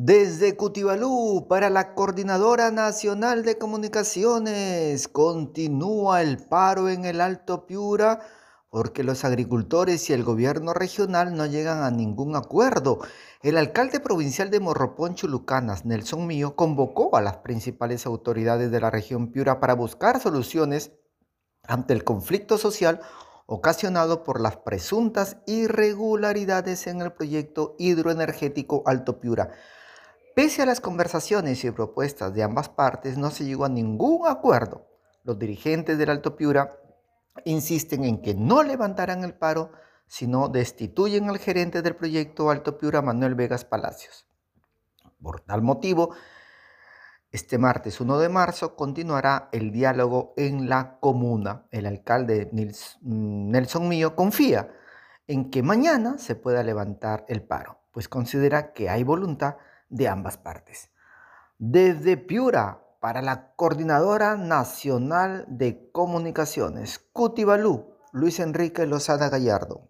Desde Cutibalú para la Coordinadora Nacional de Comunicaciones continúa el paro en el Alto Piura porque los agricultores y el gobierno regional no llegan a ningún acuerdo. El alcalde provincial de Morropón, Chulucanas, Nelson Mío, convocó a las principales autoridades de la región Piura para buscar soluciones ante el conflicto social ocasionado por las presuntas irregularidades en el proyecto hidroenergético Alto Piura. Pese a las conversaciones y propuestas de ambas partes, no se llegó a ningún acuerdo. Los dirigentes del Alto Piura insisten en que no levantarán el paro, sino destituyen al gerente del proyecto Alto Piura, Manuel Vegas Palacios. Por tal motivo, este martes 1 de marzo continuará el diálogo en la comuna. El alcalde mm, Nelson Mío confía en que mañana se pueda levantar el paro, pues considera que hay voluntad de ambas partes. Desde Piura, para la Coordinadora Nacional de Comunicaciones, Cutibalú, Luis Enrique Lozada Gallardo.